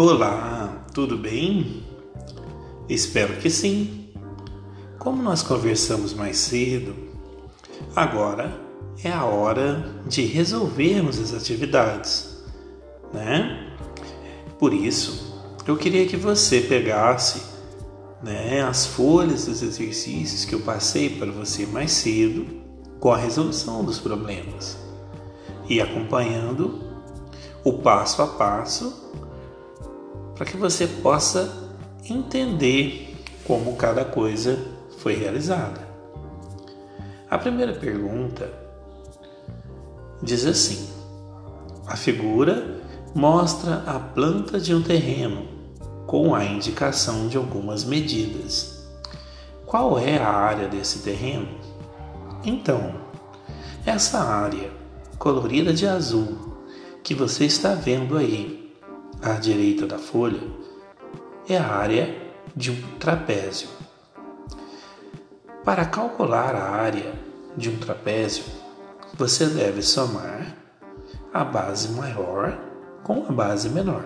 Olá, tudo bem? Espero que sim. Como nós conversamos mais cedo, agora é a hora de resolvermos as atividades, né? Por isso, eu queria que você pegasse né, as folhas dos exercícios que eu passei para você mais cedo com a resolução dos problemas e acompanhando o passo a passo para que você possa entender como cada coisa foi realizada. A primeira pergunta diz assim: a figura mostra a planta de um terreno com a indicação de algumas medidas. Qual é a área desse terreno? Então, essa área colorida de azul que você está vendo aí à direita da folha é a área de um trapézio. Para calcular a área de um trapézio, você deve somar a base maior com a base menor,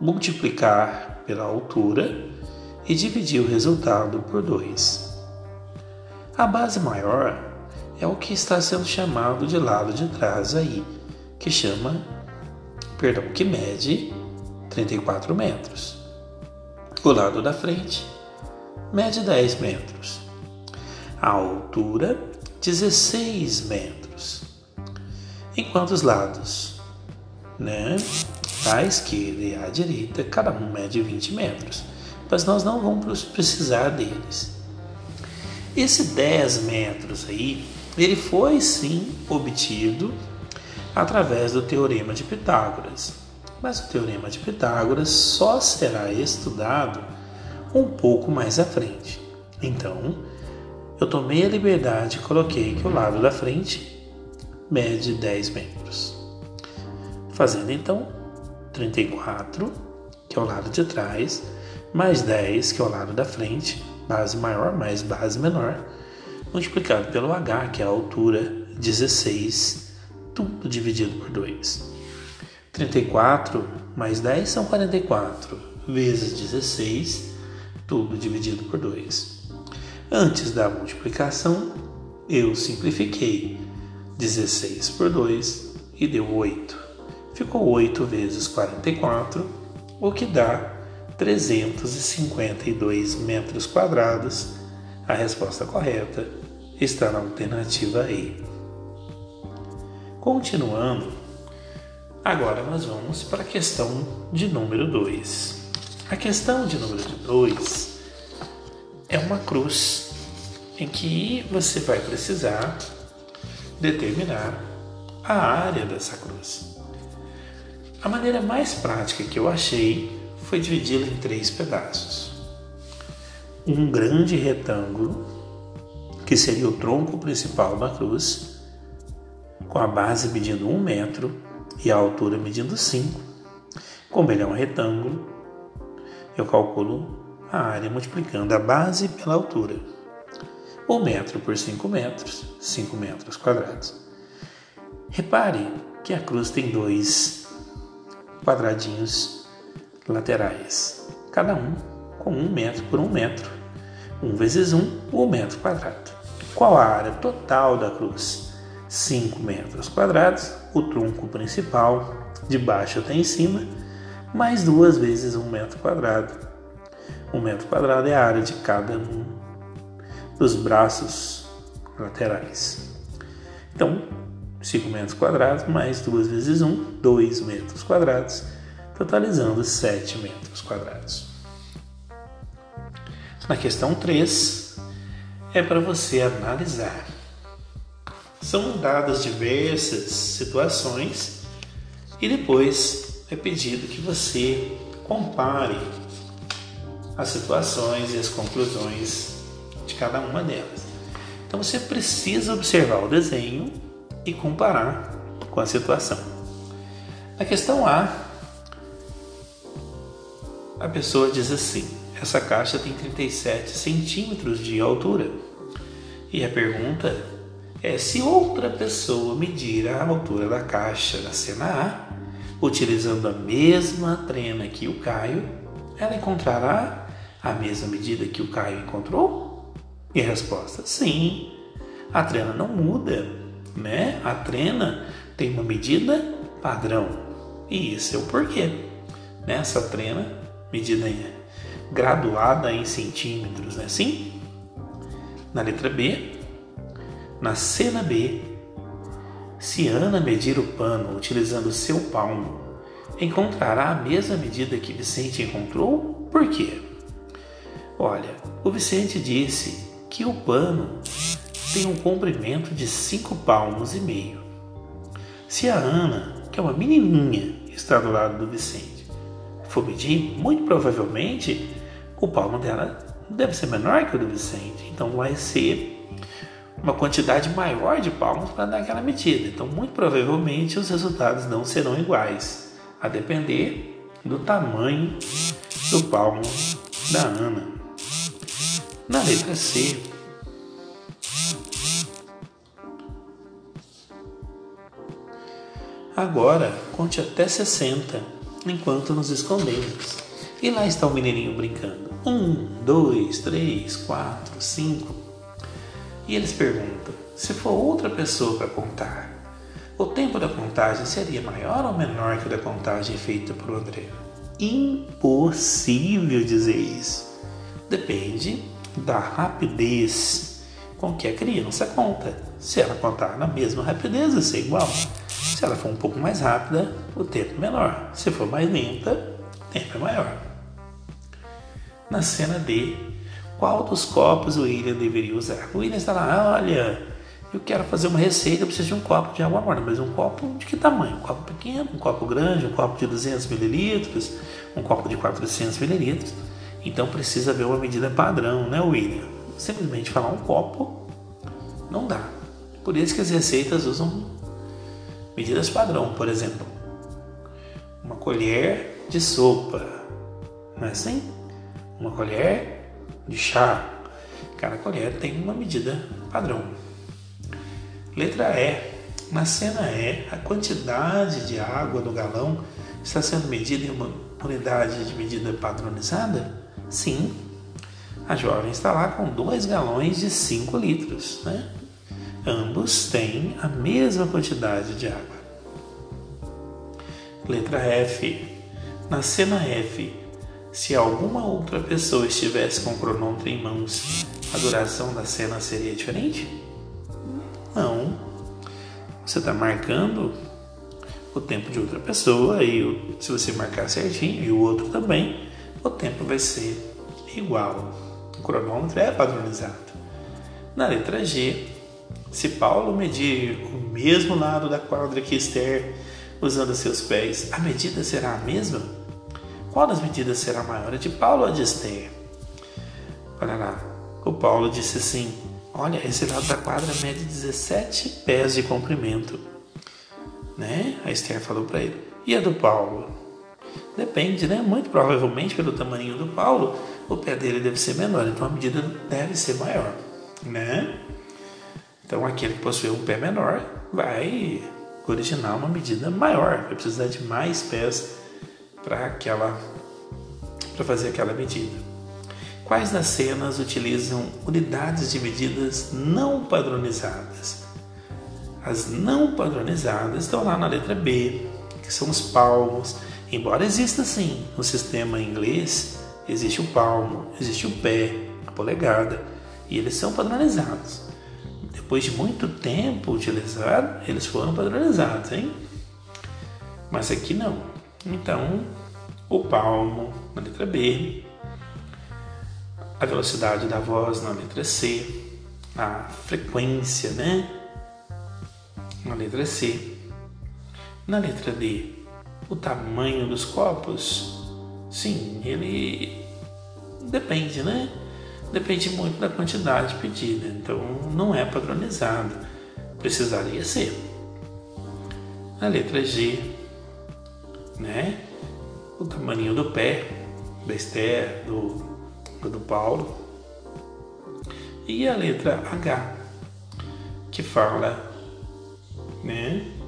multiplicar pela altura e dividir o resultado por 2. A base maior é o que está sendo chamado de lado de trás aí, que chama, perdão, que mede 34 metros. O lado da frente mede 10 metros. A altura, 16 metros. Enquanto os lados, né, à esquerda e à direita, cada um mede 20 metros. Mas nós não vamos precisar deles. Esse 10 metros aí, ele foi sim obtido através do teorema de Pitágoras. Mas o teorema de Pitágoras só será estudado um pouco mais à frente. Então, eu tomei a liberdade e coloquei que o lado da frente mede 10 metros. Fazendo então 34, que é o lado de trás, mais 10, que é o lado da frente, base maior mais base menor, multiplicado pelo h, que é a altura 16, tudo dividido por 2. 34 mais 10 são 44, vezes 16, tudo dividido por 2. Antes da multiplicação, eu simplifiquei 16 por 2 e deu 8. Ficou 8 vezes 44, o que dá 352 metros quadrados. A resposta correta está na alternativa E. Continuando, agora nós vamos para a questão de número 2. A questão de número 2 é uma cruz em que você vai precisar determinar a área dessa cruz. A maneira mais prática que eu achei foi dividi-la em três pedaços. Um grande retângulo, que seria o tronco principal da cruz, com a base medindo um metro e a altura medindo cinco. Como ele é um retângulo, eu calculo a área multiplicando a base pela altura. Um metro por 5 metros, 5 metros quadrados. Repare que a cruz tem dois quadradinhos laterais, cada um com um metro por um metro. um vezes um, um metro quadrado. Qual a área total da cruz? 5 metros quadrados, o tronco principal, de baixo até em cima, mais duas vezes um metro quadrado. Um metro quadrado é a área de cada um dos braços laterais. Então, 5 metros quadrados mais duas vezes um, 2 metros quadrados totalizando 7 metros quadrados. Na questão 3, é para você analisar. São dadas diversas situações e depois é pedido que você compare as situações e as conclusões de cada uma delas. Então você precisa observar o desenho e comparar com a situação. Na questão A, a pessoa diz assim: essa caixa tem 37 centímetros de altura. E a pergunta é: se outra pessoa medir a altura da caixa da cena A, utilizando a mesma trena que o Caio, ela encontrará a mesma medida que o Caio encontrou? E a resposta: sim. A trena não muda, né? A trena tem uma medida padrão. E isso é o porquê. Nessa trena, medida graduada em centímetros, né? Sim. Na letra B, na cena B, se Ana medir o pano utilizando seu palmo, encontrará a mesma medida que Vicente encontrou? Por quê? Olha, o Vicente disse que o pano tem um comprimento de 5 palmos e meio. Se a Ana, que é uma menininha, está do lado do Vicente, for medir, muito provavelmente o palmo dela deve ser menor que o do Vicente. Então vai ser uma quantidade maior de palmos para dar aquela medida. Então, muito provavelmente, os resultados não serão iguais, a depender do tamanho do palmo da Ana. Na letra C, agora conte até 60 enquanto nos escondemos. E lá está o menininho brincando. Um, dois, três, quatro, cinco. E eles perguntam: se for outra pessoa para contar, o tempo da contagem seria maior ou menor que o da contagem feita por André? Impossível dizer isso. Depende da rapidez com que a criança conta. Se ela contar na mesma rapidez, vai ser igual. Se ela for um pouco mais rápida, o tempo é menor. Se for mais lenta, o tempo é maior. Na cena D, qual dos copos o William deveria usar. O William está lá, olha, eu quero fazer uma receita, eu preciso de um copo de água morna, mas um copo de que tamanho? Um copo pequeno, um copo grande, um copo de 200 mililitros, um copo de 400 mililitros. Então precisa ver uma medida padrão, né, William? Simplesmente falar um copo não dá. Por isso que as receitas usam medidas padrão, por exemplo, uma colher de sopa, não é assim? Uma colher de chá, cada colher tem uma medida padrão. Letra E. Na cena E, a quantidade de água do galão está sendo medida em uma unidade de medida padronizada? Sim. A jovem está lá com dois galões de 5 litros. Né? Ambos têm a mesma quantidade de água. Letra F. Na cena F, se alguma outra pessoa estivesse com o cronômetro em mãos, a duração da cena seria diferente? Não. Você está marcando o tempo de outra pessoa e se você marcar certinho e o outro também, o tempo vai ser igual. O cronômetro é padronizado. Na letra G, se Paulo medir o mesmo lado da quadra que Esther usando seus pés, a medida será a mesma? Qual das medidas será maior, a de Paulo ou a de Esther? Olha lá, o Paulo disse assim: Olha, esse lado da quadra mede 17 pés de comprimento. Né? A Esther falou para ele. E a do Paulo? Depende, né? Muito provavelmente, pelo tamanho do Paulo, o pé dele deve ser menor, então a medida deve ser maior, né? Então aquele que possui um pé menor vai originar uma medida maior, vai precisar de mais pés para aquela para fazer aquela medida. Quais das cenas utilizam unidades de medidas não padronizadas? As não padronizadas estão lá na letra B, que são os palmos. Embora exista sim no sistema inglês, existe o palmo, existe o pé, a polegada, e eles são padronizados. Depois de muito tempo utilizado, eles foram padronizados, hein? Mas aqui não. Então, o palmo na letra B, a velocidade da voz na letra C, a frequência, né? Na letra C. Na letra D, o tamanho dos copos, sim, ele depende, né? Depende muito da quantidade pedida, então não é padronizado, precisaria ser. Na letra G, né? O tamanho do pé da Esther, do, do Paulo. E a letra H, que fala, né?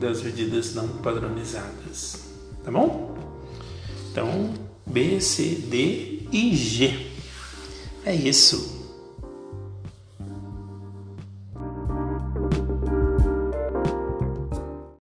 das medidas não padronizadas. Tá bom? Então, B, C, D e G. É isso.